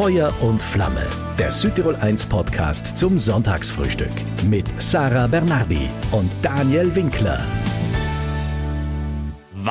Feuer und Flamme, der Südtirol 1 Podcast zum Sonntagsfrühstück mit Sarah Bernardi und Daniel Winkler.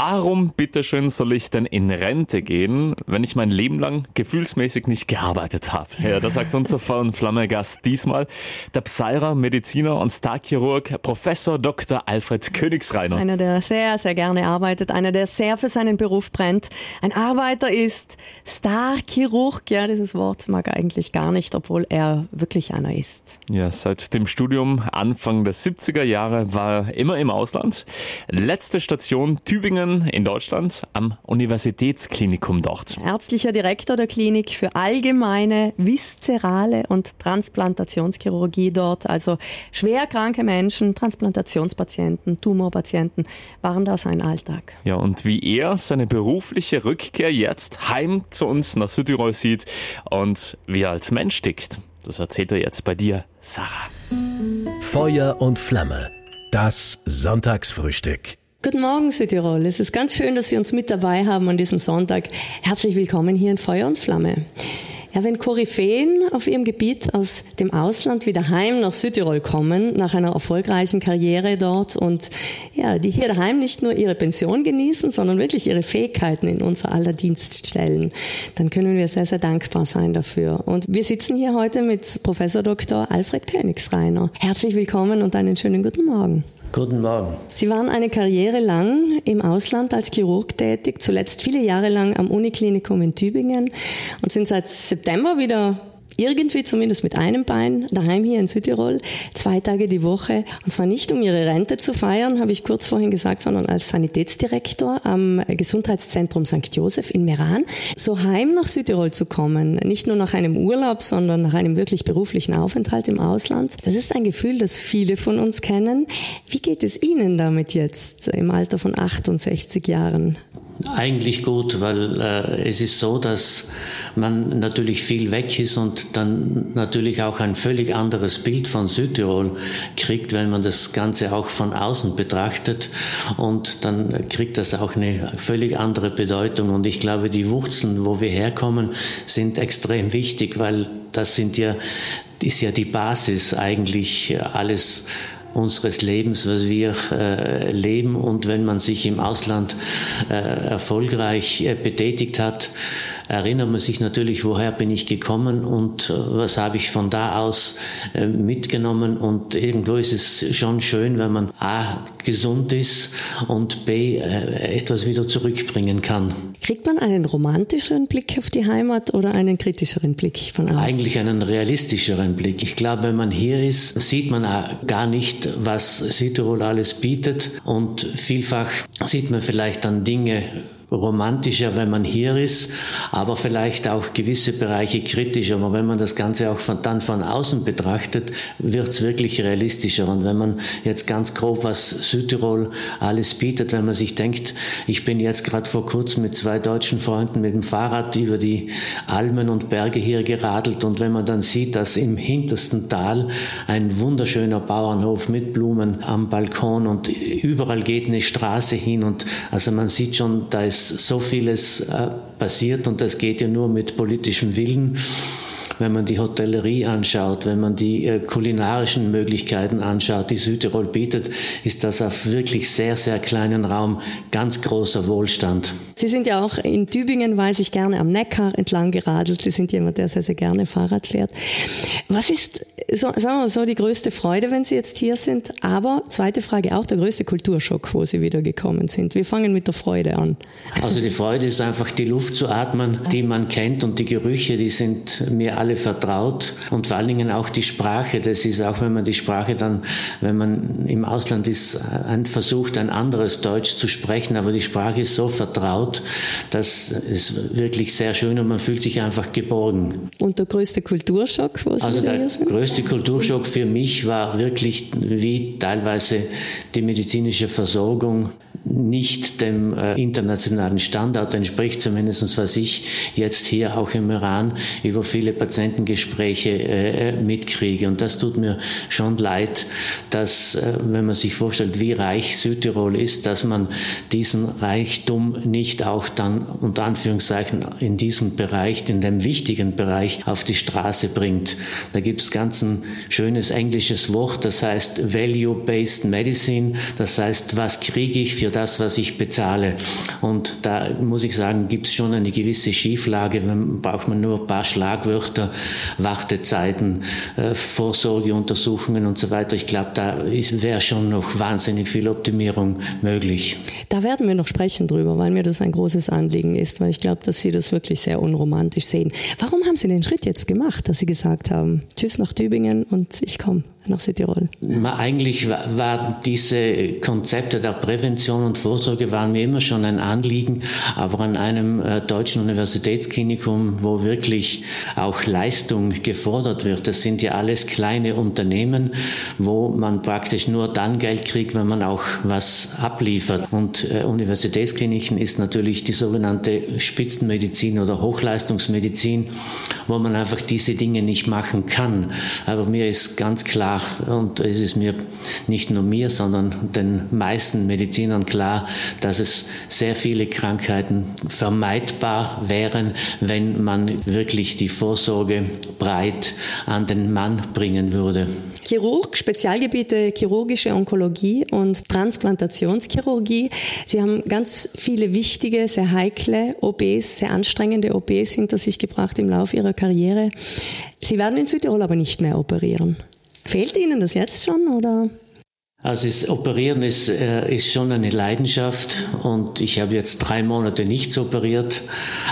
Warum bitteschön soll ich denn in Rente gehen, wenn ich mein Leben lang gefühlsmäßig nicht gearbeitet habe? Ja, das sagt unser Feuer und Flamme Gast diesmal, der Pseirer, Mediziner und Starchirurg Professor Dr. Alfred Königsreiner. Einer, der sehr, sehr gerne arbeitet, einer, der sehr für seinen Beruf brennt. Ein Arbeiter ist Starchirurg, ja, dieses Wort mag er eigentlich gar nicht, obwohl er wirklich einer ist. Ja, seit dem Studium Anfang der 70er Jahre war er immer im Ausland. Letzte Station Tübingen Tübingen in Deutschland am Universitätsklinikum dort. Ärztlicher Direktor der Klinik für allgemeine, viszerale und Transplantationschirurgie dort. Also schwer kranke Menschen, Transplantationspatienten, Tumorpatienten waren da sein Alltag. Ja, und wie er seine berufliche Rückkehr jetzt heim zu uns nach Südtirol sieht und wie er als Mensch tickt, das erzählt er jetzt bei dir, Sarah. Feuer und Flamme. Das Sonntagsfrühstück. Guten Morgen Südtirol. Es ist ganz schön, dass Sie uns mit dabei haben an diesem Sonntag. Herzlich willkommen hier in Feuer und Flamme. Ja, wenn Koryphäen auf ihrem Gebiet aus dem Ausland wieder heim nach Südtirol kommen, nach einer erfolgreichen Karriere dort und ja, die hier daheim nicht nur ihre Pension genießen, sondern wirklich ihre Fähigkeiten in unser aller Dienst stellen, dann können wir sehr, sehr dankbar sein dafür. Und wir sitzen hier heute mit Professor Dr. Alfred Königsreiner. Herzlich willkommen und einen schönen guten Morgen. Guten Morgen. Sie waren eine Karriere lang im Ausland als Chirurg tätig, zuletzt viele Jahre lang am Uniklinikum in Tübingen und sind seit September wieder irgendwie zumindest mit einem Bein daheim hier in Südtirol, zwei Tage die Woche. Und zwar nicht, um ihre Rente zu feiern, habe ich kurz vorhin gesagt, sondern als Sanitätsdirektor am Gesundheitszentrum St. Josef in Meran, so heim nach Südtirol zu kommen. Nicht nur nach einem Urlaub, sondern nach einem wirklich beruflichen Aufenthalt im Ausland. Das ist ein Gefühl, das viele von uns kennen. Wie geht es Ihnen damit jetzt im Alter von 68 Jahren? Eigentlich gut, weil äh, es ist so, dass man natürlich viel weg ist und dann natürlich auch ein völlig anderes Bild von Südtirol kriegt, wenn man das Ganze auch von außen betrachtet. Und dann kriegt das auch eine völlig andere Bedeutung. Und ich glaube, die Wurzeln, wo wir herkommen, sind extrem wichtig, weil das sind ja, ist ja die Basis eigentlich alles unseres Lebens, was wir äh, leben. Und wenn man sich im Ausland äh, erfolgreich äh, betätigt hat, erinnert man sich natürlich, woher bin ich gekommen und äh, was habe ich von da aus äh, mitgenommen. Und irgendwo ist es schon schön, wenn man A, gesund ist und B, äh, etwas wieder zurückbringen kann. Kriegt man einen romantischeren Blick auf die Heimat oder einen kritischeren Blick von außen? Eigentlich einen realistischeren Blick. Ich glaube, wenn man hier ist, sieht man gar nicht, was Südtirol alles bietet und vielfach sieht man vielleicht dann Dinge, romantischer, wenn man hier ist, aber vielleicht auch gewisse Bereiche kritischer. Aber wenn man das Ganze auch von, dann von außen betrachtet, wird es wirklich realistischer. Und wenn man jetzt ganz grob, was Südtirol alles bietet, wenn man sich denkt, ich bin jetzt gerade vor kurzem mit zwei deutschen Freunden mit dem Fahrrad über die Almen und Berge hier geradelt und wenn man dann sieht, dass im hintersten Tal ein wunderschöner Bauernhof mit Blumen am Balkon und überall geht eine Straße hin und also man sieht schon, da ist so vieles äh, passiert und das geht ja nur mit politischem Willen wenn man die Hotellerie anschaut, wenn man die äh, kulinarischen Möglichkeiten anschaut, die Südtirol bietet, ist das auf wirklich sehr, sehr kleinen Raum ganz großer Wohlstand. Sie sind ja auch in Tübingen, weiß ich, gerne am Neckar entlang geradelt. Sie sind jemand, der sehr, sehr gerne Fahrrad fährt. Was ist, so, sagen wir mal so, die größte Freude, wenn Sie jetzt hier sind? Aber, zweite Frage auch, der größte Kulturschock, wo Sie wieder gekommen sind. Wir fangen mit der Freude an. Also die Freude ist einfach die Luft zu atmen, die man kennt und die Gerüche, die sind mir alle vertraut und vor allen Dingen auch die Sprache. Das ist auch, wenn man die Sprache dann, wenn man im Ausland ist, versucht, ein anderes Deutsch zu sprechen, aber die Sprache ist so vertraut, Ort. Das ist wirklich sehr schön und man fühlt sich einfach geborgen. Und der größte Kulturschock? Was also der größte Kulturschock für mich war wirklich, wie teilweise die medizinische Versorgung nicht dem äh, internationalen Standard entspricht, zumindest was ich jetzt hier auch im Iran über viele Patientengespräche äh, mitkriege. Und das tut mir schon leid, dass, äh, wenn man sich vorstellt, wie reich Südtirol ist, dass man diesen Reichtum nicht auch dann unter Anführungszeichen in diesem Bereich, in dem wichtigen Bereich auf die Straße bringt. Da gibt es ganz ein schönes englisches Wort, das heißt Value-Based Medicine, das heißt, was kriege ich für das, was ich bezahle. Und da muss ich sagen, gibt es schon eine gewisse Schieflage, dann braucht man nur ein paar Schlagwörter, Wartezeiten, äh, Vorsorgeuntersuchungen und so weiter. Ich glaube, da wäre schon noch wahnsinnig viel Optimierung möglich. Da werden wir noch sprechen drüber, weil mir das ein großes Anliegen ist, weil ich glaube, dass Sie das wirklich sehr unromantisch sehen. Warum haben Sie den Schritt jetzt gemacht, dass Sie gesagt haben, tschüss nach Tübingen und ich komme? Nach Südtirol? Eigentlich waren diese Konzepte der Prävention und Vorsorge waren mir immer schon ein Anliegen, aber an einem äh, deutschen Universitätsklinikum, wo wirklich auch Leistung gefordert wird, das sind ja alles kleine Unternehmen, wo man praktisch nur dann Geld kriegt, wenn man auch was abliefert. Und äh, Universitätskliniken ist natürlich die sogenannte Spitzenmedizin oder Hochleistungsmedizin, wo man einfach diese Dinge nicht machen kann. Aber mir ist ganz klar, klar und es ist mir nicht nur mir, sondern den meisten Medizinern klar, dass es sehr viele Krankheiten vermeidbar wären, wenn man wirklich die Vorsorge breit an den Mann bringen würde. Chirurg, Spezialgebiete chirurgische Onkologie und Transplantationschirurgie. Sie haben ganz viele wichtige, sehr heikle OPs, sehr anstrengende OPs hinter sich gebracht im Laufe Ihrer Karriere. Sie werden in Südtirol aber nicht mehr operieren. Fehlt Ihnen das jetzt schon oder? Also das Operieren ist, äh, ist schon eine Leidenschaft und ich habe jetzt drei Monate nichts operiert,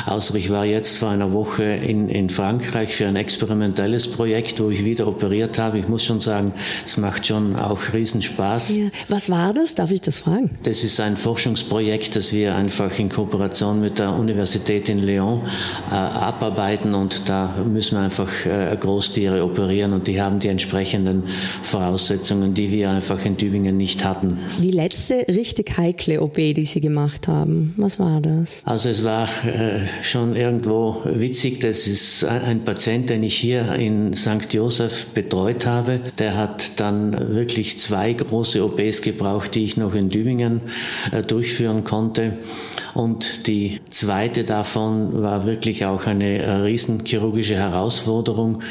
außer ich war jetzt vor einer Woche in, in Frankreich für ein experimentelles Projekt, wo ich wieder operiert habe. Ich muss schon sagen, es macht schon auch Riesenspaß. Ja. Was war das? Darf ich das fragen? Das ist ein Forschungsprojekt, das wir einfach in Kooperation mit der Universität in Lyon äh, abarbeiten und da müssen wir einfach äh, Großtiere operieren und die haben die entsprechenden Voraussetzungen, die wir einfach in Tübingen nicht hatten. Die letzte richtig heikle OP, die Sie gemacht haben, was war das? Also es war äh, schon irgendwo witzig, das ist ein Patient, den ich hier in St. Joseph betreut habe. Der hat dann wirklich zwei große OPs gebraucht, die ich noch in Tübingen äh, durchführen konnte. Und die zweite davon war wirklich auch eine äh, riesenchirurgische Herausforderung.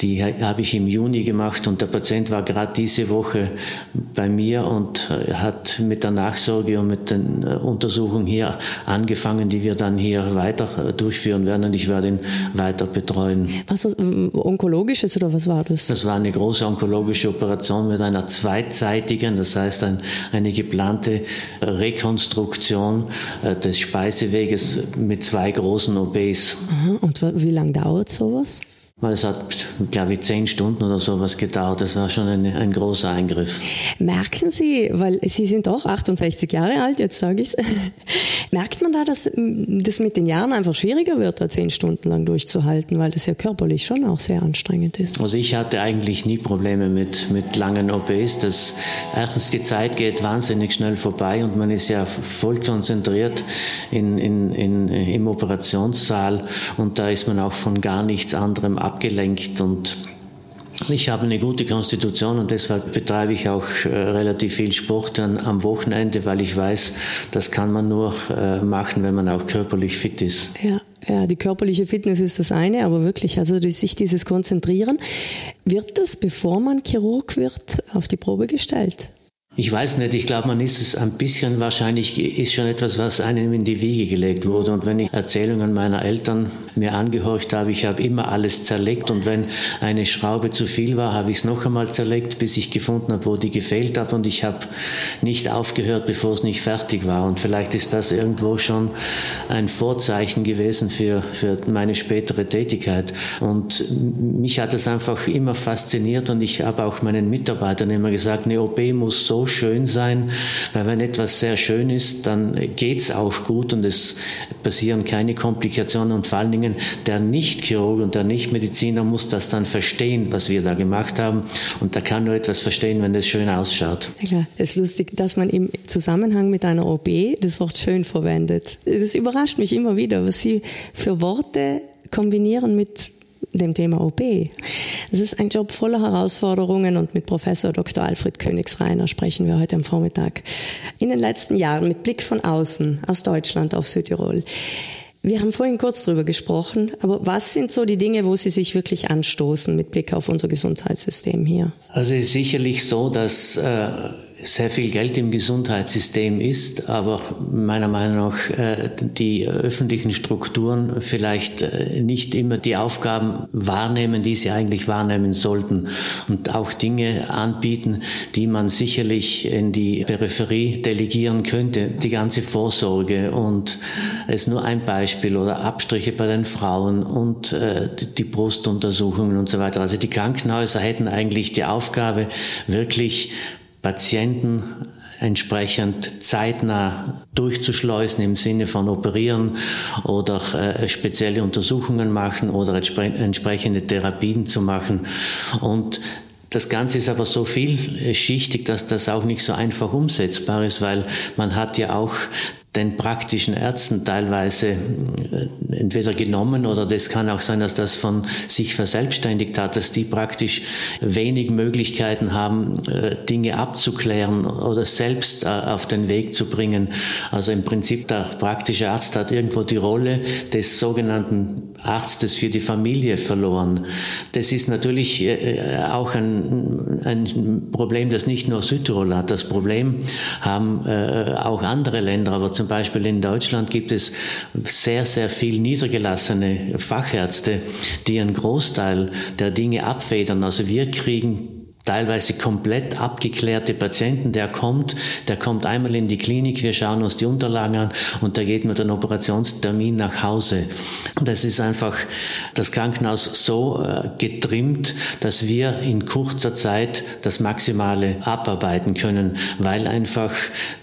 Die habe ich im Juni gemacht und der Patient war gerade diese Woche bei mir und äh, hat mit der Nachsorge und mit den äh, Untersuchungen hier angefangen, die wir dann hier weiter durchführen werden und ich werde ihn weiter betreuen. Was was onkologisches oder was war das? Das war eine große onkologische Operation mit einer zweitseitigen, das heißt ein, eine geplante Rekonstruktion des Speiseweges mit zwei großen OBs. Und wie lange dauert sowas? Es hat, glaube ich, zehn Stunden oder sowas gedauert. Das war schon ein, ein großer Eingriff. Merken Sie, weil Sie sind doch 68 Jahre alt, jetzt sage ich es, merkt man da, dass das mit den Jahren einfach schwieriger wird, da zehn Stunden lang durchzuhalten, weil das ja körperlich schon auch sehr anstrengend ist? Also ich hatte eigentlich nie Probleme mit, mit langen OPs. Das, erstens, die Zeit geht wahnsinnig schnell vorbei und man ist ja voll konzentriert in, in, in, im Operationssaal und da ist man auch von gar nichts anderem abgelenkt und ich habe eine gute Konstitution und deshalb betreibe ich auch äh, relativ viel Sport dann am Wochenende, weil ich weiß, das kann man nur äh, machen, wenn man auch körperlich fit ist. Ja. Ja, die körperliche Fitness ist das eine, aber wirklich, also sich dieses Konzentrieren, wird das, bevor man Chirurg wird, auf die Probe gestellt? Ich weiß nicht, ich glaube, man ist es ein bisschen wahrscheinlich, ist schon etwas, was einem in die Wiege gelegt wurde. Und wenn ich Erzählungen meiner Eltern mir angehorcht habe, ich habe immer alles zerlegt und wenn eine Schraube zu viel war, habe ich es noch einmal zerlegt, bis ich gefunden habe, wo die gefehlt hat und ich habe nicht aufgehört, bevor es nicht fertig war. Und vielleicht ist das irgendwo schon ein Vorzeichen gewesen für, für meine spätere Tätigkeit. Und mich hat es einfach immer fasziniert und ich habe auch meinen Mitarbeitern immer gesagt, eine OP muss so schön sein, weil wenn etwas sehr schön ist, dann geht's auch gut und es passieren keine Komplikationen und vor allen Dingen der Nicht-Chirurg und der Nicht-Mediziner muss das dann verstehen, was wir da gemacht haben und der kann nur etwas verstehen, wenn es schön ausschaut. Ja, klar. Es ist lustig, dass man im Zusammenhang mit einer OB das Wort schön verwendet. Es überrascht mich immer wieder, was Sie für Worte kombinieren mit dem Thema OP. Es ist ein Job voller Herausforderungen und mit Professor Dr. Alfred Königsreiner sprechen wir heute am Vormittag. In den letzten Jahren mit Blick von außen, aus Deutschland auf Südtirol. Wir haben vorhin kurz drüber gesprochen, aber was sind so die Dinge, wo Sie sich wirklich anstoßen mit Blick auf unser Gesundheitssystem hier? Also es ist sicherlich so, dass äh sehr viel Geld im Gesundheitssystem ist, aber meiner Meinung nach äh, die öffentlichen Strukturen vielleicht äh, nicht immer die Aufgaben wahrnehmen, die sie eigentlich wahrnehmen sollten und auch Dinge anbieten, die man sicherlich in die Peripherie delegieren könnte. Die ganze Vorsorge und es nur ein Beispiel oder Abstriche bei den Frauen und äh, die Brustuntersuchungen und so weiter. Also die Krankenhäuser hätten eigentlich die Aufgabe, wirklich Patienten entsprechend zeitnah durchzuschleusen im Sinne von operieren oder äh, spezielle Untersuchungen machen oder entsprechende Therapien zu machen. Und das Ganze ist aber so vielschichtig, dass das auch nicht so einfach umsetzbar ist, weil man hat ja auch den praktischen Ärzten teilweise äh, entweder genommen oder das kann auch sein, dass das von sich verselbstständigt hat, dass die praktisch wenig Möglichkeiten haben, äh, Dinge abzuklären oder selbst äh, auf den Weg zu bringen. Also im Prinzip der praktische Arzt hat irgendwo die Rolle des sogenannten Arztes für die Familie verloren. Das ist natürlich auch ein, ein Problem, das nicht nur Südtirol hat. Das Problem haben auch andere Länder, aber zum zum Beispiel in Deutschland gibt es sehr, sehr viel niedergelassene Fachärzte, die einen Großteil der Dinge abfedern. Also wir kriegen teilweise komplett abgeklärte Patienten, der kommt, der kommt einmal in die Klinik, wir schauen uns die Unterlagen an und der geht mit einem Operationstermin nach Hause. Das ist einfach das Krankenhaus so äh, getrimmt, dass wir in kurzer Zeit das Maximale abarbeiten können, weil einfach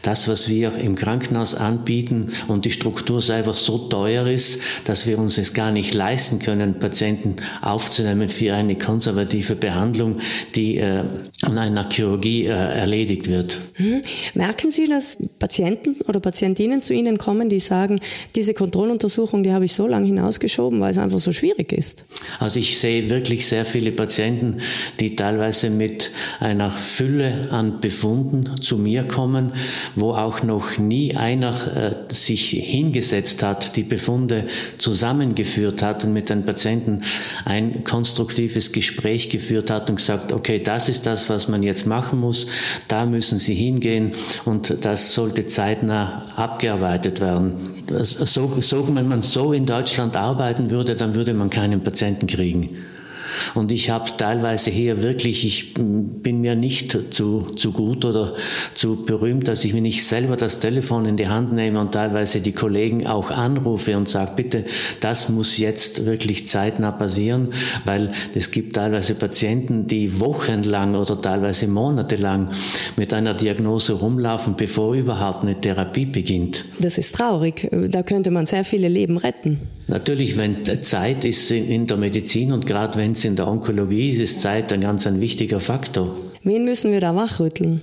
das, was wir im Krankenhaus anbieten und die Struktur selber so teuer ist, dass wir uns es gar nicht leisten können, Patienten aufzunehmen für eine konservative Behandlung, die äh, an einer Chirurgie äh, erledigt wird. Hm. Merken Sie, dass Patienten oder Patientinnen zu Ihnen kommen, die sagen, diese Kontrolluntersuchung, die habe ich so lange hinausgeschoben, weil es einfach so schwierig ist? Also ich sehe wirklich sehr viele Patienten, die teilweise mit einer Fülle an Befunden zu mir kommen, wo auch noch nie einer äh, sich hingesetzt hat, die Befunde zusammengeführt hat und mit den Patienten ein konstruktives Gespräch geführt hat und gesagt, okay, das das ist das, was man jetzt machen muss, da müssen Sie hingehen und das sollte zeitnah abgearbeitet werden. So, so, wenn man so in Deutschland arbeiten würde, dann würde man keinen Patienten kriegen. Und ich habe teilweise hier wirklich, ich bin mir nicht zu, zu gut oder zu berühmt, dass ich mir nicht selber das Telefon in die Hand nehme und teilweise die Kollegen auch anrufe und sage, bitte, das muss jetzt wirklich zeitnah passieren, weil es gibt teilweise Patienten, die wochenlang oder teilweise monatelang mit einer Diagnose rumlaufen, bevor überhaupt eine Therapie beginnt. Das ist traurig. Da könnte man sehr viele Leben retten. Natürlich, wenn Zeit ist in der Medizin und gerade wenn es in der Onkologie ist, Zeit ein ganz ein wichtiger Faktor. Wen müssen wir da wachrütteln?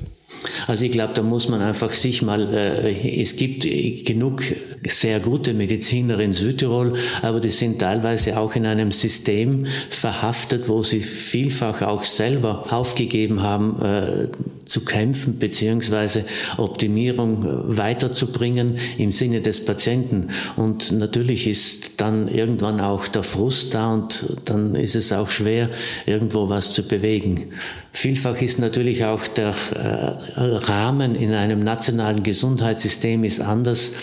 Also ich glaube, da muss man einfach sich mal, äh, es gibt genug sehr gute Mediziner in Südtirol, aber die sind teilweise auch in einem System verhaftet, wo sie vielfach auch selber aufgegeben haben, äh, zu kämpfen beziehungsweise Optimierung weiterzubringen im Sinne des Patienten. Und natürlich ist dann irgendwann auch der Frust da und dann ist es auch schwer, irgendwo was zu bewegen. Vielfach ist natürlich auch der äh, Rahmen in einem nationalen Gesundheitssystem ist anders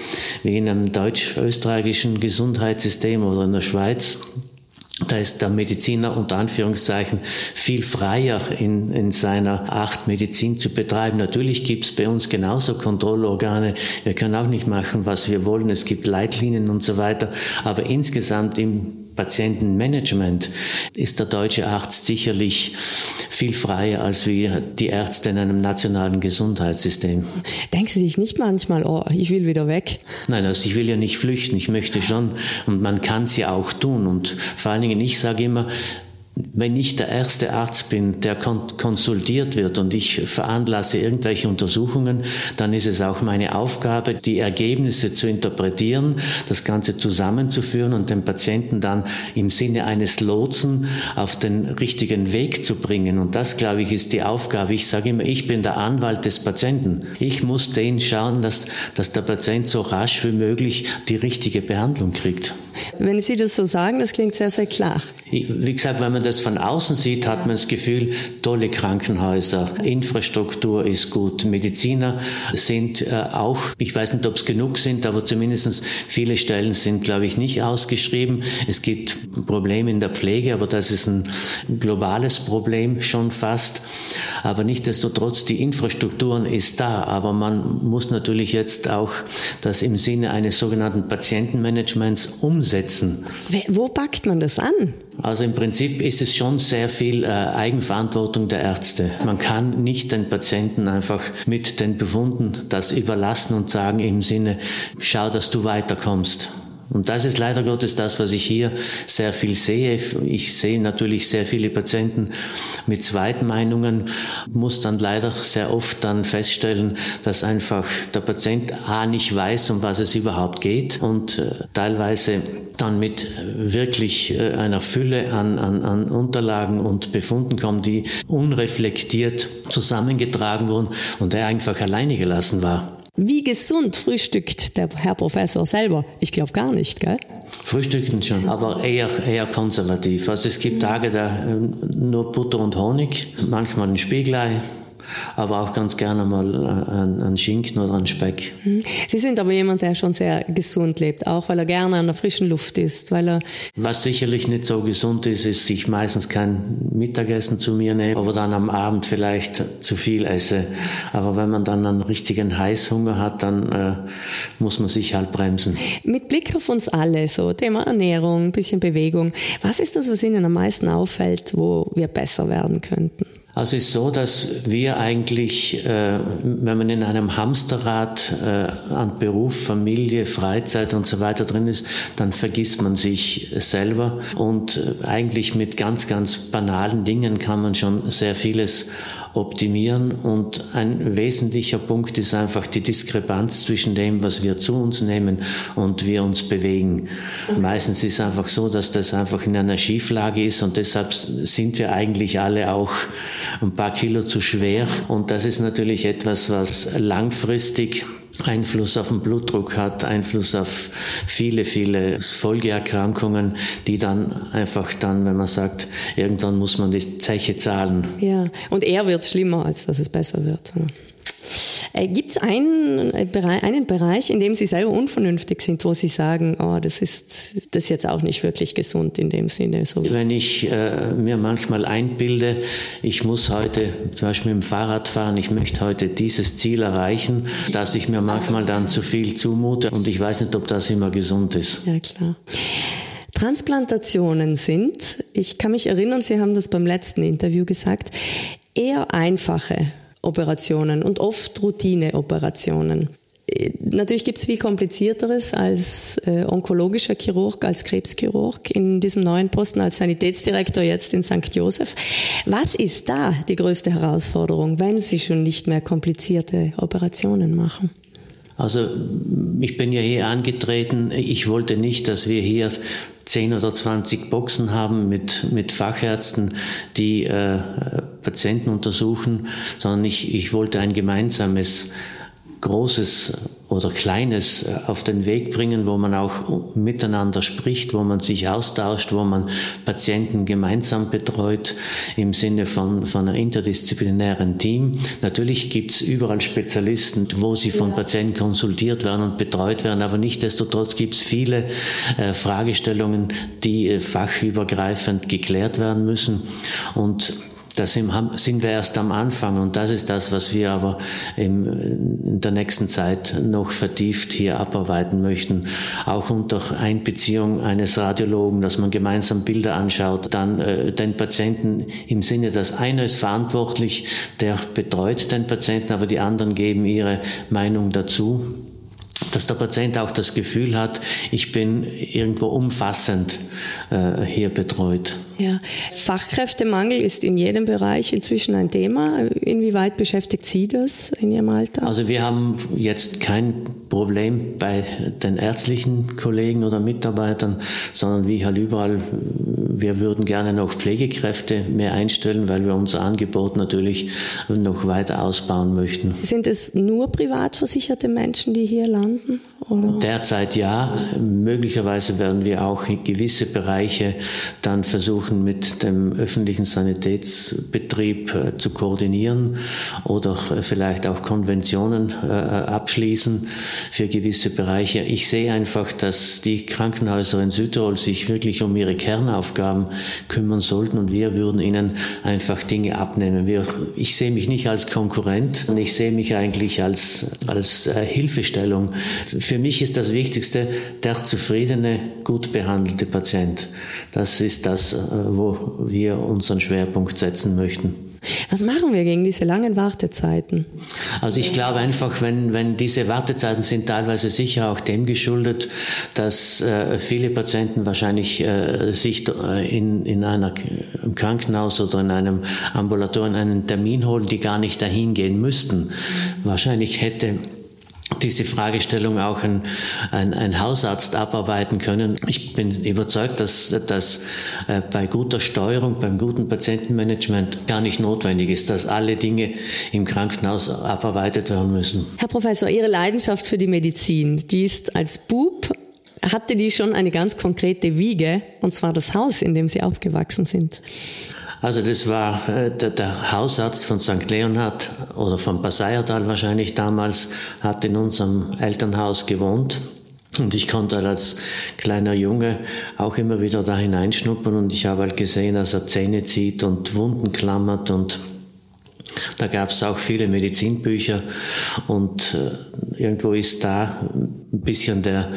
wie in einem deutsch-österreichischen Gesundheitssystem oder in der Schweiz. Da ist der Mediziner unter Anführungszeichen viel freier in, in seiner Art, Medizin zu betreiben. Natürlich gibt's bei uns genauso Kontrollorgane. Wir können auch nicht machen, was wir wollen. Es gibt Leitlinien und so weiter. Aber insgesamt im Patientenmanagement ist der deutsche Arzt sicherlich viel freier als wir die Ärzte in einem nationalen Gesundheitssystem. Denken Sie sich nicht manchmal, oh, ich will wieder weg? Nein, also ich will ja nicht flüchten, ich möchte schon und man kann es ja auch tun und vor allen Dingen, ich sage immer, wenn ich der erste Arzt bin, der konsultiert wird und ich veranlasse irgendwelche Untersuchungen, dann ist es auch meine Aufgabe, die Ergebnisse zu interpretieren, das Ganze zusammenzuführen und den Patienten dann im Sinne eines Lotsen auf den richtigen Weg zu bringen. Und das, glaube ich, ist die Aufgabe. Ich sage immer, ich bin der Anwalt des Patienten. Ich muss den schauen, dass, dass der Patient so rasch wie möglich die richtige Behandlung kriegt. Wenn Sie das so sagen, das klingt sehr, sehr klar. Wie gesagt, wenn man das von außen sieht, hat man das Gefühl, tolle Krankenhäuser, Infrastruktur ist gut, Mediziner sind äh, auch, ich weiß nicht, ob es genug sind, aber zumindest viele Stellen sind, glaube ich, nicht ausgeschrieben. Es gibt Probleme in der Pflege, aber das ist ein globales Problem schon fast. Aber nichtdestotrotz, die Infrastrukturen ist da, aber man muss natürlich jetzt auch das im Sinne eines sogenannten Patientenmanagements umsetzen. Wo packt man das an? Also im Prinzip ist es schon sehr viel äh, Eigenverantwortung der Ärzte. Man kann nicht den Patienten einfach mit den Befunden das überlassen und sagen im Sinne, schau, dass du weiterkommst. Und das ist leider Gottes das, was ich hier sehr viel sehe. Ich sehe natürlich sehr viele Patienten mit Zweitmeinungen, muss dann leider sehr oft dann feststellen, dass einfach der Patient A nicht weiß, um was es überhaupt geht und äh, teilweise dann mit wirklich äh, einer Fülle an, an, an Unterlagen und Befunden kommt, die unreflektiert zusammengetragen wurden und er einfach alleine gelassen war. Wie gesund frühstückt der Herr Professor selber? Ich glaube gar nicht, gell? Frühstücken schon, aber eher, eher konservativ. Also es gibt Tage, da äh, nur Butter und Honig, manchmal ein Spiegelei, aber auch ganz gerne mal an, an Schinken oder an Speck. Hm. Sie sind aber jemand, der schon sehr gesund lebt, auch weil er gerne an der frischen Luft ist, weil er Was sicherlich nicht so gesund ist, ist, ich meistens kein Mittagessen zu mir nehme, aber dann am Abend vielleicht zu viel esse. Aber wenn man dann einen richtigen Heißhunger hat, dann äh, muss man sich halt bremsen. Mit Blick auf uns alle, so Thema Ernährung, bisschen Bewegung, was ist das, was Ihnen am meisten auffällt, wo wir besser werden könnten? Also es ist so, dass wir eigentlich, äh, wenn man in einem Hamsterrad äh, an Beruf, Familie, Freizeit und so weiter drin ist, dann vergisst man sich selber. Und äh, eigentlich mit ganz, ganz banalen Dingen kann man schon sehr vieles optimieren. Und ein wesentlicher Punkt ist einfach die Diskrepanz zwischen dem, was wir zu uns nehmen und wir uns bewegen. Meistens ist es einfach so, dass das einfach in einer Schieflage ist und deshalb sind wir eigentlich alle auch ein paar Kilo zu schwer. Und das ist natürlich etwas, was langfristig Einfluss auf den Blutdruck hat, Einfluss auf viele, viele Folgeerkrankungen, die dann einfach dann, wenn man sagt, irgendwann muss man die Zeche zahlen. Ja, und eher wird es schlimmer, als dass es besser wird. Äh, Gibt es einen, äh, einen Bereich, in dem Sie selber unvernünftig sind, wo Sie sagen, oh, das ist das ist jetzt auch nicht wirklich gesund in dem Sinne? So. Wenn ich äh, mir manchmal einbilde, ich muss heute zum Beispiel mit dem Fahrrad fahren, ich möchte heute dieses Ziel erreichen, dass ich mir manchmal dann zu viel zumute und ich weiß nicht, ob das immer gesund ist. Ja, klar. Transplantationen sind, ich kann mich erinnern, Sie haben das beim letzten Interview gesagt, eher einfache Operationen und oft Routineoperationen. Natürlich gibt es viel komplizierteres als äh, onkologischer Chirurg, als Krebschirurg in diesem neuen Posten als Sanitätsdirektor jetzt in St. Joseph. Was ist da die größte Herausforderung, wenn Sie schon nicht mehr komplizierte Operationen machen? Also ich bin ja hier angetreten. Ich wollte nicht, dass wir hier 10 oder 20 Boxen haben mit, mit Fachärzten, die äh, Patienten untersuchen, sondern ich, ich wollte ein gemeinsames Großes oder Kleines äh, auf den Weg bringen, wo man auch miteinander spricht, wo man sich austauscht, wo man Patienten gemeinsam betreut im Sinne von, von einem interdisziplinären Team. Natürlich gibt es überall Spezialisten, wo sie von Patienten konsultiert werden und betreut werden, aber nichtdestotrotz gibt es viele äh, Fragestellungen, die äh, fachübergreifend geklärt werden müssen. Und da sind, wir erst am Anfang und das ist das, was wir aber in der nächsten Zeit noch vertieft hier abarbeiten möchten. Auch unter Einbeziehung eines Radiologen, dass man gemeinsam Bilder anschaut, dann äh, den Patienten im Sinne, dass einer ist verantwortlich, der betreut den Patienten, aber die anderen geben ihre Meinung dazu dass der Patient auch das Gefühl hat, ich bin irgendwo umfassend äh, hier betreut. Ja, Fachkräftemangel ist in jedem Bereich inzwischen ein Thema. Inwieweit beschäftigt Sie das in Ihrem Alltag? Also wir haben jetzt kein Problem bei den ärztlichen Kollegen oder Mitarbeitern, sondern wie halt überall, wir würden gerne noch Pflegekräfte mehr einstellen, weil wir unser Angebot natürlich noch weiter ausbauen möchten. Sind es nur privat versicherte Menschen, die hier landen? Oder? Derzeit ja. Möglicherweise werden wir auch gewisse Bereiche dann versuchen, mit dem öffentlichen Sanitätsbetrieb äh, zu koordinieren oder äh, vielleicht auch Konventionen äh, abschließen für gewisse Bereiche. Ich sehe einfach, dass die Krankenhäuser in Südtirol sich wirklich um ihre Kernaufgaben kümmern sollten und wir würden ihnen einfach Dinge abnehmen. Wir, ich sehe mich nicht als Konkurrent, ich sehe mich eigentlich als, als Hilfestellung für mich ist das Wichtigste der zufriedene, gut behandelte Patient. Das ist das, wo wir unseren Schwerpunkt setzen möchten. Was machen wir gegen diese langen Wartezeiten? Also ich glaube einfach, wenn, wenn diese Wartezeiten sind teilweise sicher auch dem geschuldet, dass äh, viele Patienten wahrscheinlich äh, sich äh, in, in einer, im Krankenhaus oder in einem Ambulatorium einen Termin holen, die gar nicht dahin gehen müssten. Wahrscheinlich hätte diese Fragestellung auch ein, ein, ein, Hausarzt abarbeiten können. Ich bin überzeugt, dass das äh, bei guter Steuerung, beim guten Patientenmanagement gar nicht notwendig ist, dass alle Dinge im Krankenhaus abarbeitet werden müssen. Herr Professor, Ihre Leidenschaft für die Medizin, die ist als Bub hatte die schon eine ganz konkrete Wiege, und zwar das Haus, in dem Sie aufgewachsen sind. Also das war äh, der, der, Hausarzt von St. Leonhard oder von Passayertal wahrscheinlich damals, hat in unserem Elternhaus gewohnt. Und ich konnte halt als kleiner Junge auch immer wieder da hineinschnuppern. Und ich habe halt gesehen, dass er Zähne zieht und Wunden klammert. Und da gab es auch viele Medizinbücher. Und äh, irgendwo ist da ein bisschen der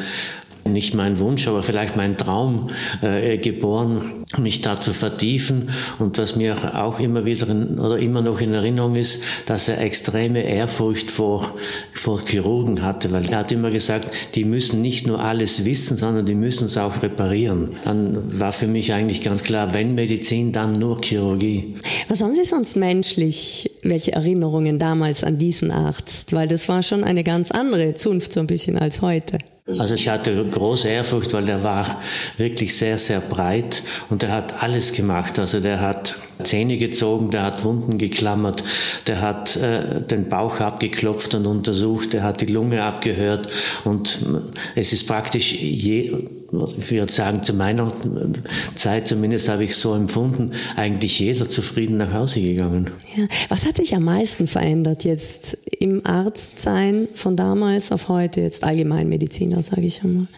nicht mein Wunsch, aber vielleicht mein Traum äh, geboren, mich da zu vertiefen. Und was mir auch immer wieder in, oder immer noch in Erinnerung ist, dass er extreme Ehrfurcht vor, vor Chirurgen hatte, weil er hat immer gesagt, die müssen nicht nur alles wissen, sondern die müssen es auch reparieren. Dann war für mich eigentlich ganz klar, wenn Medizin, dann nur Chirurgie. Was haben Sie sonst menschlich, welche Erinnerungen damals an diesen Arzt? Weil das war schon eine ganz andere Zunft so ein bisschen als heute. Also ich hatte große Ehrfurcht, weil der war wirklich sehr, sehr breit und der hat alles gemacht. Also der hat Zähne gezogen, der hat Wunden geklammert, der hat äh, den Bauch abgeklopft und untersucht, der hat die Lunge abgehört und es ist praktisch je, ich würde sagen, zu meiner Zeit zumindest habe ich so empfunden, eigentlich jeder zufrieden nach Hause gegangen. Ja. Was hat sich am meisten verändert jetzt im Arztsein von damals auf heute, jetzt Allgemeinmediziner, sage ich einmal?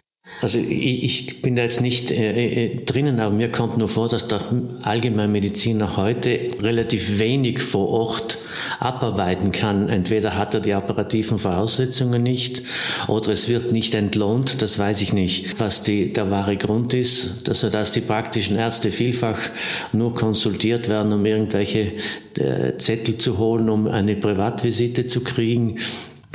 Also ich, ich, bin da jetzt nicht äh, äh, drinnen, aber mir kommt nur vor, dass der Allgemeinmediziner heute relativ wenig vor Ort abarbeiten kann. Entweder hat er die operativen Voraussetzungen nicht oder es wird nicht entlohnt, das weiß ich nicht. Was die, der wahre Grund ist, dass, dass die praktischen Ärzte vielfach nur konsultiert werden, um irgendwelche äh, Zettel zu holen, um eine Privatvisite zu kriegen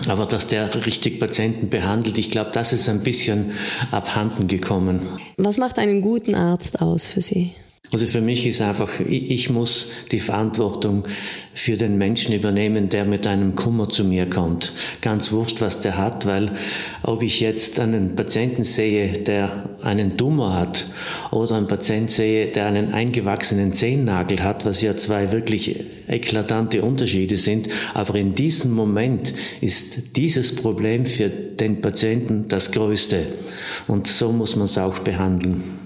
aber dass der richtig Patienten behandelt, ich glaube, das ist ein bisschen abhanden gekommen. Was macht einen guten Arzt aus für Sie? Also für mich ist einfach, ich muss die Verantwortung für den Menschen übernehmen, der mit einem Kummer zu mir kommt. Ganz wurscht, was der hat, weil ob ich jetzt einen Patienten sehe, der einen Tumor hat oder einen Patienten sehe, der einen eingewachsenen Zehennagel hat, was ja zwei wirklich eklatante Unterschiede sind, aber in diesem Moment ist dieses Problem für den Patienten das größte. Und so muss man es auch behandeln.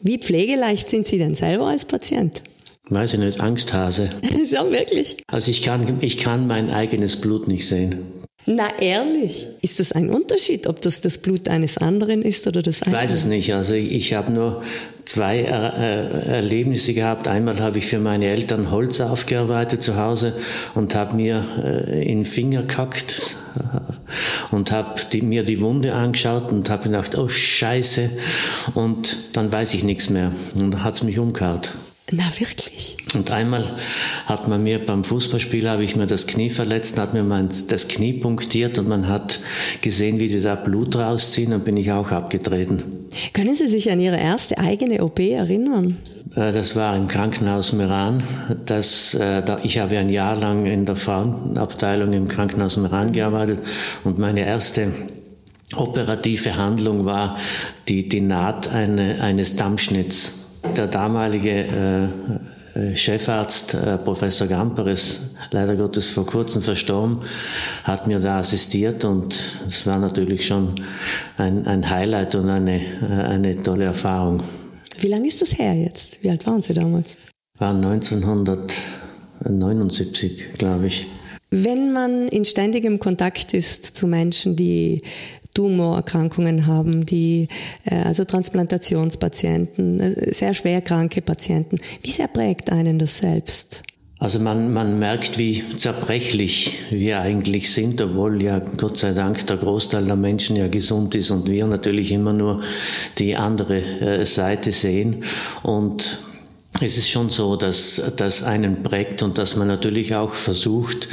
Wie pflegeleicht sind Sie denn selber als Patient? Weiß ich nicht, Angsthase. Schon wirklich? Also ich kann, ich kann mein eigenes Blut nicht sehen. Na ehrlich, ist das ein Unterschied, ob das das Blut eines anderen ist oder das eigene? Ich weiß es nicht. Also ich, ich habe nur zwei äh, Erlebnisse gehabt. Einmal habe ich für meine Eltern Holz aufgearbeitet zu Hause und habe mir äh, in den Finger kackt und habe mir die Wunde angeschaut und habe gedacht, oh Scheiße. Und dann weiß ich nichts mehr. Und dann hat es mich umgehauen. Na wirklich? Und einmal hat man mir beim Fußballspiel, habe ich mir das Knie verletzt, hat mir mein, das Knie punktiert und man hat gesehen, wie die da Blut rausziehen und bin ich auch abgetreten. Können Sie sich an Ihre erste eigene OP erinnern? Äh, das war im Krankenhaus Meran. Das, äh, ich habe ein Jahr lang in der Frauenabteilung im Krankenhaus Meran gearbeitet und meine erste operative Handlung war die, die Naht eine, eines Dammschnitts. Der damalige äh, Chefarzt, äh, Professor Gamper, ist leider Gottes vor kurzem verstorben, hat mir da assistiert und es war natürlich schon ein, ein Highlight und eine, äh, eine tolle Erfahrung. Wie lange ist das her jetzt? Wie alt waren Sie damals? War 1979, glaube ich. Wenn man in ständigem Kontakt ist zu Menschen, die Tumorerkrankungen haben, die äh, also Transplantationspatienten, äh, sehr schwer kranke Patienten. Wie sehr prägt einen das selbst? Also man, man merkt, wie zerbrechlich wir eigentlich sind, obwohl ja Gott sei Dank der Großteil der Menschen ja gesund ist und wir natürlich immer nur die andere äh, Seite sehen. Und es ist schon so, dass das einen prägt und dass man natürlich auch versucht,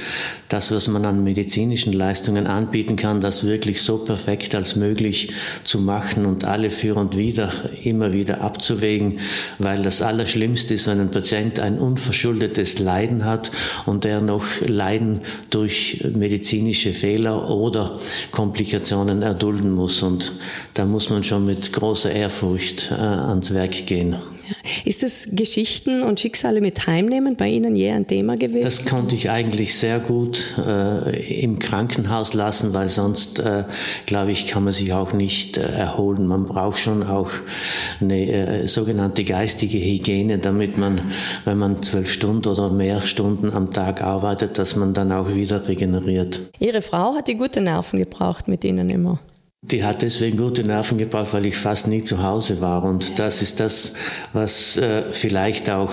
das, was man an medizinischen Leistungen anbieten kann, das wirklich so perfekt als möglich zu machen und alle für und wieder immer wieder abzuwägen, weil das Allerschlimmste ist, wenn ein Patient ein unverschuldetes Leiden hat und der noch Leiden durch medizinische Fehler oder Komplikationen erdulden muss. Und da muss man schon mit großer Ehrfurcht äh, ans Werk gehen. Ist das Geschichten und Schicksale mit heimnehmen bei Ihnen je ein Thema gewesen? Das konnte ich eigentlich sehr gut äh, im Krankenhaus lassen, weil sonst, äh, glaube ich, kann man sich auch nicht äh, erholen. Man braucht schon auch eine äh, sogenannte geistige Hygiene, damit man, wenn man zwölf Stunden oder mehr Stunden am Tag arbeitet, dass man dann auch wieder regeneriert. Ihre Frau hat die gute Nerven gebraucht mit Ihnen immer. Die hat deswegen gute Nerven gebraucht, weil ich fast nie zu Hause war. Und das ist das, was äh, vielleicht auch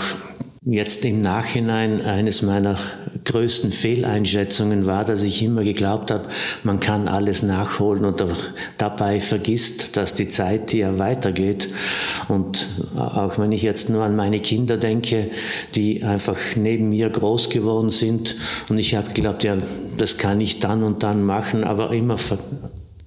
jetzt im Nachhinein eines meiner größten Fehleinschätzungen war, dass ich immer geglaubt habe, man kann alles nachholen und dabei vergisst, dass die Zeit ja weitergeht. Und auch wenn ich jetzt nur an meine Kinder denke, die einfach neben mir groß geworden sind und ich habe geglaubt, ja, das kann ich dann und dann machen, aber immer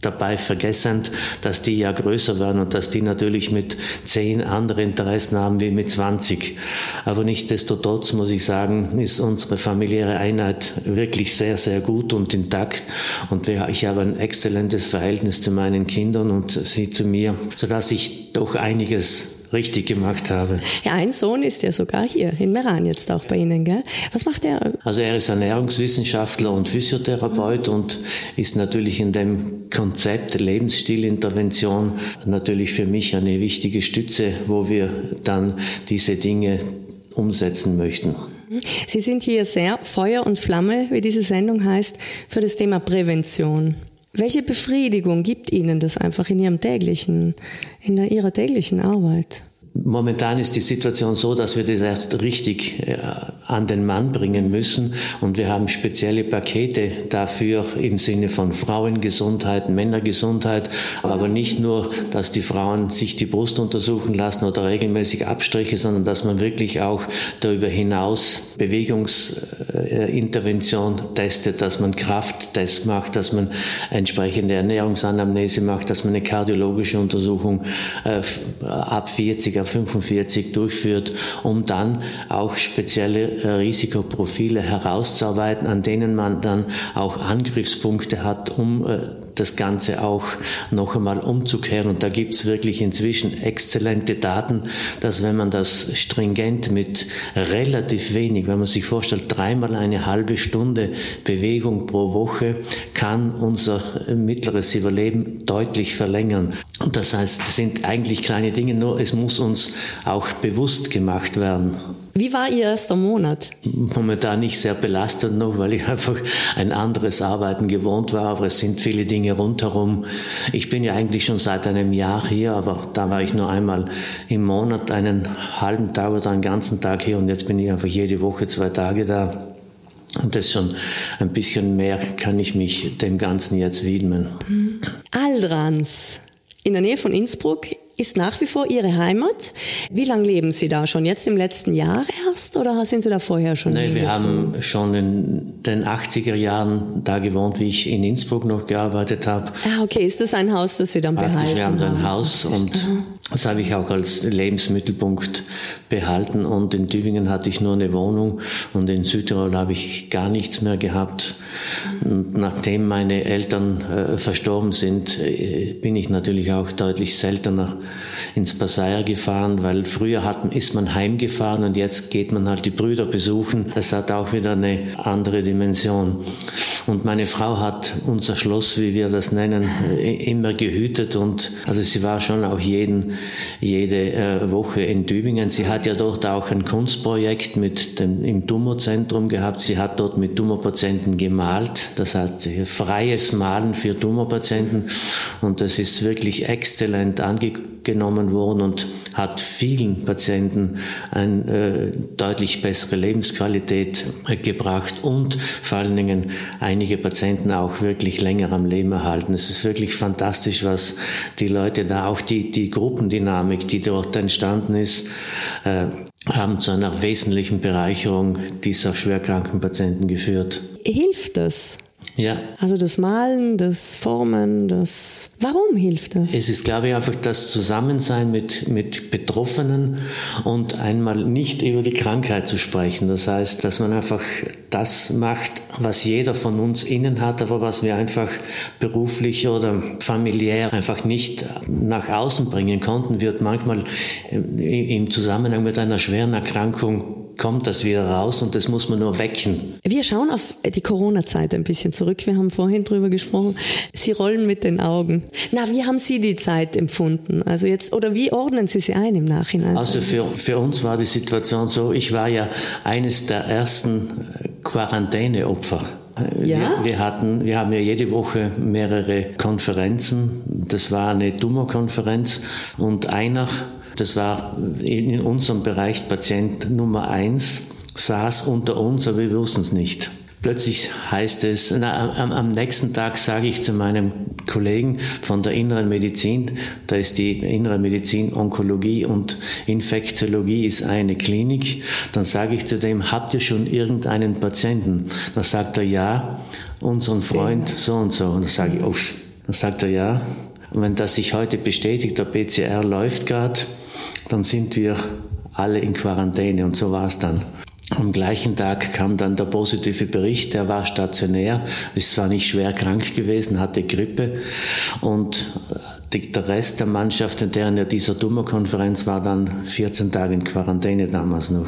dabei vergessend, dass die ja größer werden und dass die natürlich mit zehn andere Interessen haben wie mit 20. Aber nichtdestotrotz muss ich sagen, ist unsere familiäre Einheit wirklich sehr, sehr gut und intakt. Und ich habe ein exzellentes Verhältnis zu meinen Kindern und sie zu mir, sodass ich doch einiges richtig gemacht habe. Ja, ein Sohn ist ja sogar hier in Meran jetzt auch bei Ihnen, gell? Was macht er? Also er ist Ernährungswissenschaftler und Physiotherapeut und ist natürlich in dem Konzept Lebensstilintervention natürlich für mich eine wichtige Stütze, wo wir dann diese Dinge umsetzen möchten. Sie sind hier sehr Feuer und Flamme, wie diese Sendung heißt, für das Thema Prävention. Welche Befriedigung gibt Ihnen das einfach in Ihrem täglichen, in Ihrer täglichen Arbeit? Momentan ist die Situation so, dass wir das erst richtig äh, an den Mann bringen müssen. Und wir haben spezielle Pakete dafür im Sinne von Frauengesundheit, Männergesundheit, aber nicht nur, dass die Frauen sich die Brust untersuchen lassen oder regelmäßig Abstriche, sondern dass man wirklich auch darüber hinaus Bewegungsintervention testet, dass man Krafttests macht, dass man entsprechende Ernährungsanamnese macht, dass man eine kardiologische Untersuchung äh, ab 40, 45 durchführt, um dann auch spezielle äh, Risikoprofile herauszuarbeiten, an denen man dann auch Angriffspunkte hat, um äh, das Ganze auch noch einmal umzukehren. Und da gibt es wirklich inzwischen exzellente Daten, dass wenn man das stringent mit relativ wenig, wenn man sich vorstellt, dreimal eine halbe Stunde Bewegung pro Woche, kann unser mittleres Überleben deutlich verlängern. Und das heißt, das sind eigentlich kleine Dinge, nur es muss uns auch bewusst gemacht werden. Wie war Ihr erster Monat? Momentan nicht sehr belastend noch, weil ich einfach ein anderes Arbeiten gewohnt war, aber es sind viele Dinge rundherum. Ich bin ja eigentlich schon seit einem Jahr hier, aber da war ich nur einmal im Monat einen halben Tag oder einen ganzen Tag hier und jetzt bin ich einfach jede Woche zwei Tage da. Und das schon ein bisschen mehr kann ich mich dem Ganzen jetzt widmen. Aldrans, in der Nähe von Innsbruck, ist nach wie vor Ihre Heimat. Wie lange leben Sie da schon? Jetzt im letzten Jahr erst oder sind Sie da vorher schon? Nein, wir haben schon in den 80er Jahren da gewohnt, wie ich in Innsbruck noch gearbeitet habe. Ah, okay. Ist das ein Haus, das Sie dann Praktisch, behalten Wir haben da ein Haus und das habe ich auch als Lebensmittelpunkt behalten. Und in Tübingen hatte ich nur eine Wohnung und in Südtirol habe ich gar nichts mehr gehabt. Und nachdem meine Eltern äh, verstorben sind, äh, bin ich natürlich auch deutlich seltener ins Passaia gefahren, weil früher hat, ist man heimgefahren und jetzt geht man halt die Brüder besuchen. Das hat auch wieder eine andere Dimension. Und meine Frau hat unser Schloss, wie wir das nennen, immer gehütet und also sie war schon auch jeden, jede äh, Woche in Tübingen. Sie hat ja dort auch ein Kunstprojekt mit dem, im Tumorzentrum gehabt. Sie hat dort mit Tumorpatienten gemalt. Das heißt, freies Malen für Tumorpatienten. Und das ist wirklich exzellent angenommen worden und hat vielen Patienten eine äh, deutlich bessere Lebensqualität äh, gebracht und vor allen Dingen einige Patienten auch wirklich länger am Leben erhalten. Es ist wirklich fantastisch, was die Leute da, auch die, die Gruppendynamik, die dort entstanden ist, äh, haben zu einer wesentlichen Bereicherung dieser schwerkranken Patienten geführt. Hilft das? Ja. Also das Malen, das Formen, das. Warum hilft das? Es ist, glaube ich, einfach das Zusammensein mit, mit Betroffenen und einmal nicht über die Krankheit zu sprechen. Das heißt, dass man einfach das macht, was jeder von uns innen hat, aber was wir einfach beruflich oder familiär einfach nicht nach außen bringen konnten, wird manchmal im Zusammenhang mit einer schweren Erkrankung kommt das wieder raus und das muss man nur wecken. Wir schauen auf die Corona-Zeit ein bisschen zurück. Wir haben vorhin drüber gesprochen. Sie rollen mit den Augen. Na, wie haben Sie die Zeit empfunden? Also jetzt, oder wie ordnen Sie sie ein im Nachhinein? Also für, für uns war die Situation so, ich war ja eines der ersten Quarantäneopfer. Ja? Wir, wir, hatten, wir haben ja jede Woche mehrere Konferenzen. Das war eine Tumorkonferenz und einer das war in unserem Bereich Patient Nummer eins, saß unter uns, aber wir wussten es nicht. Plötzlich heißt es, na, am, am, nächsten Tag sage ich zu meinem Kollegen von der inneren Medizin, da ist die innere Medizin, Onkologie und Infektiologie ist eine Klinik, dann sage ich zu dem, habt ihr schon irgendeinen Patienten? Dann sagt er ja, unseren Freund so und so. Und dann sage ich, oh, dann sagt er ja. Und wenn das sich heute bestätigt, der PCR läuft gerade, dann sind wir alle in Quarantäne und so war es dann. Am gleichen Tag kam dann der positive Bericht, der war stationär, ist zwar nicht schwer krank gewesen, hatte Grippe und der Rest der Mannschaft, in der in dieser Dummerkonferenz war dann 14 Tage in Quarantäne damals noch.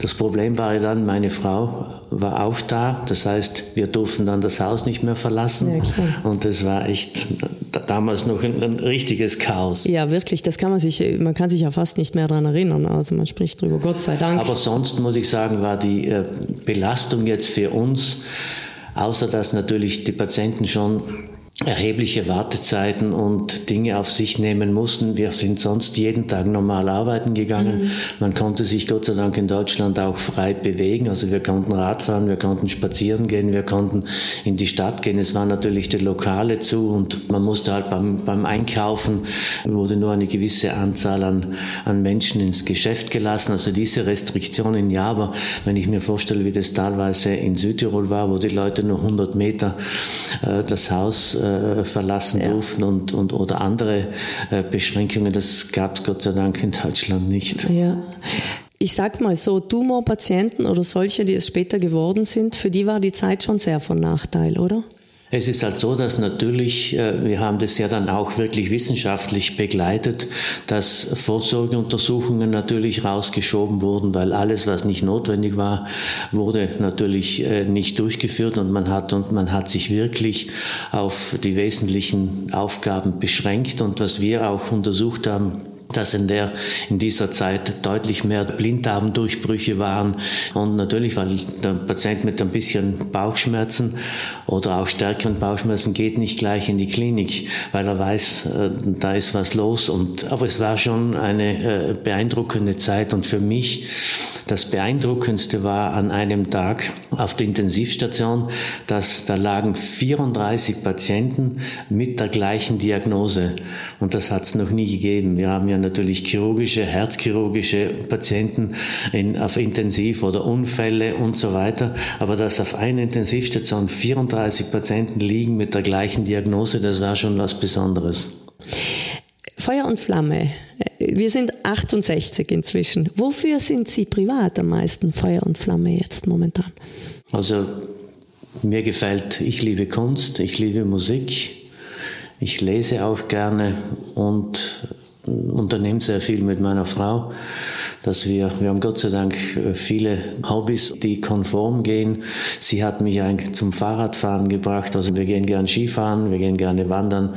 Das Problem war ja dann, meine Frau war auch da. Das heißt, wir durften dann das Haus nicht mehr verlassen. Ja, und das war echt damals noch ein, ein, richtiges Chaos. Ja, wirklich. Das kann man sich, man kann sich ja fast nicht mehr daran erinnern. Also man spricht drüber, Gott sei Dank. Aber sonst muss ich sagen, war die äh, Belastung jetzt für uns, außer dass natürlich die Patienten schon erhebliche Wartezeiten und Dinge auf sich nehmen mussten. Wir sind sonst jeden Tag normal arbeiten gegangen. Mhm. Man konnte sich Gott sei Dank in Deutschland auch frei bewegen. Also wir konnten Radfahren, wir konnten spazieren gehen, wir konnten in die Stadt gehen. Es waren natürlich die Lokale zu und man musste halt beim, beim Einkaufen, wurde nur eine gewisse Anzahl an, an Menschen ins Geschäft gelassen. Also diese Restriktionen ja, aber wenn ich mir vorstelle, wie das teilweise in Südtirol war, wo die Leute nur 100 Meter äh, das Haus äh, verlassen ja. durften und, und, oder andere äh, Beschränkungen. Das gab es Gott sei Dank in Deutschland nicht. Ja. Ich sag mal so, Tumorpatienten oder solche, die es später geworden sind, für die war die Zeit schon sehr von Nachteil, oder? Es ist halt so, dass natürlich, äh, wir haben das ja dann auch wirklich wissenschaftlich begleitet, dass Vorsorgeuntersuchungen natürlich rausgeschoben wurden, weil alles, was nicht notwendig war, wurde natürlich äh, nicht durchgeführt und man hat, und man hat sich wirklich auf die wesentlichen Aufgaben beschränkt. Und was wir auch untersucht haben, dass in, der, in dieser Zeit deutlich mehr Blinddarmdurchbrüche waren und natürlich, weil der Patient mit ein bisschen Bauchschmerzen oder auch stärkeren Bauchschmerzen geht nicht gleich in die Klinik, weil er weiß, äh, da ist was los. Und, aber es war schon eine äh, beeindruckende Zeit und für mich das Beeindruckendste war an einem Tag auf der Intensivstation, dass da lagen 34 Patienten mit der gleichen Diagnose und das hat es noch nie gegeben. Wir haben ja natürlich chirurgische, herzchirurgische Patienten in, auf Intensiv oder Unfälle und so weiter. Aber dass auf einer Intensivstation 34 Patienten liegen mit der gleichen Diagnose, das war schon was Besonderes. Feuer und Flamme. Wir sind 68 inzwischen. Wofür sind Sie privat am meisten Feuer und Flamme jetzt momentan? Also mir gefällt, ich liebe Kunst, ich liebe Musik, ich lese auch gerne und unternehme sehr viel mit meiner Frau, dass wir, wir haben Gott sei Dank äh, viele Hobbys, die konform gehen. Sie hat mich eigentlich zum Fahrradfahren gebracht, also wir gehen gerne Skifahren, wir gehen gerne wandern.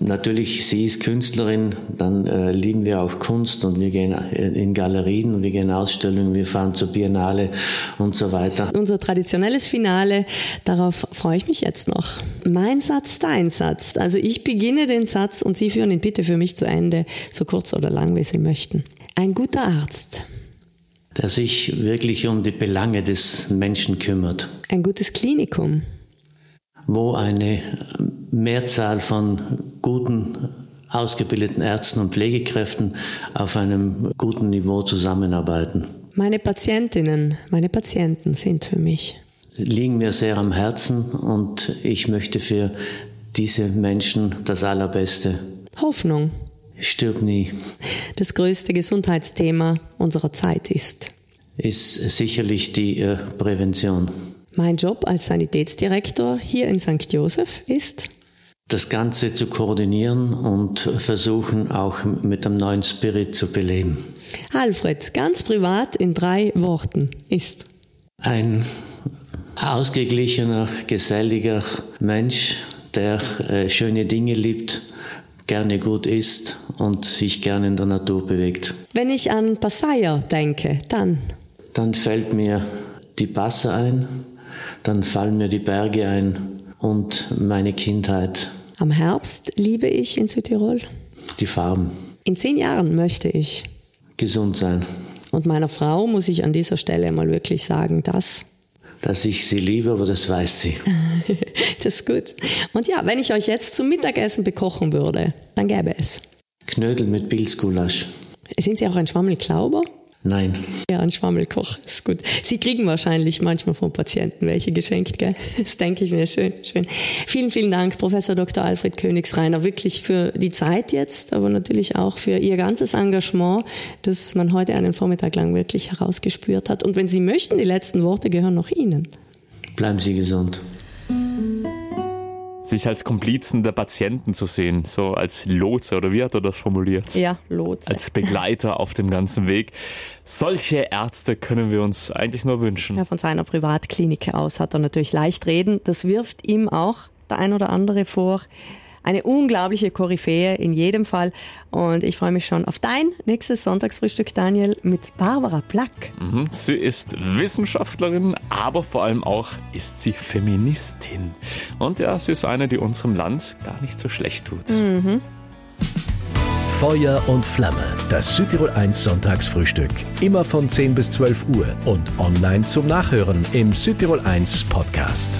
Natürlich, sie ist Künstlerin, dann äh, lieben wir auch Kunst und wir gehen äh, in Galerien, wir gehen Ausstellungen, wir fahren zur Biennale und so weiter. Unser traditionelles Finale, darauf freue ich mich jetzt noch. Mein Satz, dein Satz. Also ich beginne den Satz und Sie führen ihn bitte für mich zu Ende so kurz oder lang, wie Sie möchten. Ein guter Arzt. Der sich wirklich um die Belange des Menschen kümmert. Ein gutes Klinikum. Wo eine Mehrzahl von guten, ausgebildeten Ärzten und Pflegekräften auf einem guten Niveau zusammenarbeiten. Meine Patientinnen, meine Patienten sind für mich. Liegen mir sehr am Herzen und ich möchte für diese Menschen das Allerbeste. Hoffnung. Stirb nie. Das größte Gesundheitsthema unserer Zeit ist. Ist sicherlich die äh, Prävention. Mein Job als Sanitätsdirektor hier in St. Joseph ist? Das Ganze zu koordinieren und versuchen auch mit einem neuen Spirit zu beleben. Alfred, ganz privat in drei Worten ist? Ein ausgeglichener, geselliger Mensch, der äh, schöne Dinge liebt gerne gut isst und sich gerne in der Natur bewegt. Wenn ich an Passaier denke, dann? Dann fällt mir die Passe ein, dann fallen mir die Berge ein und meine Kindheit. Am Herbst liebe ich in Südtirol? Die Farben. In zehn Jahren möchte ich gesund sein. Und meiner Frau muss ich an dieser Stelle mal wirklich sagen, dass dass ich sie liebe, aber das weiß sie. das ist gut. Und ja, wenn ich euch jetzt zum Mittagessen bekochen würde, dann gäbe es. Knödel mit Pilzgulasch. Sind Sie auch ein Schwammelklauber? Nein. Ja, ein Schwammelkoch, ist gut. Sie kriegen wahrscheinlich manchmal vom Patienten welche geschenkt, gell? Das denke ich mir. Schön, schön. Vielen, vielen Dank, Professor Dr. Alfred Königsreiner, wirklich für die Zeit jetzt, aber natürlich auch für Ihr ganzes Engagement, das man heute einen Vormittag lang wirklich herausgespürt hat. Und wenn Sie möchten, die letzten Worte gehören noch Ihnen. Bleiben Sie gesund sich als Komplizen der Patienten zu sehen, so als Lotse, oder wie hat er das formuliert? Ja, Lotse. Als Begleiter auf dem ganzen Weg. Solche Ärzte können wir uns eigentlich nur wünschen. Ja, von seiner Privatklinik aus hat er natürlich leicht reden. Das wirft ihm auch der ein oder andere vor eine unglaubliche Koryphäe in jedem Fall. Und ich freue mich schon auf dein nächstes Sonntagsfrühstück, Daniel, mit Barbara Plack. Mhm. Sie ist Wissenschaftlerin, aber vor allem auch ist sie Feministin. Und ja, sie ist eine, die unserem Land gar nicht so schlecht tut. Mhm. Feuer und Flamme, das Südtirol 1 Sonntagsfrühstück. Immer von 10 bis 12 Uhr und online zum Nachhören im Südtirol 1 Podcast.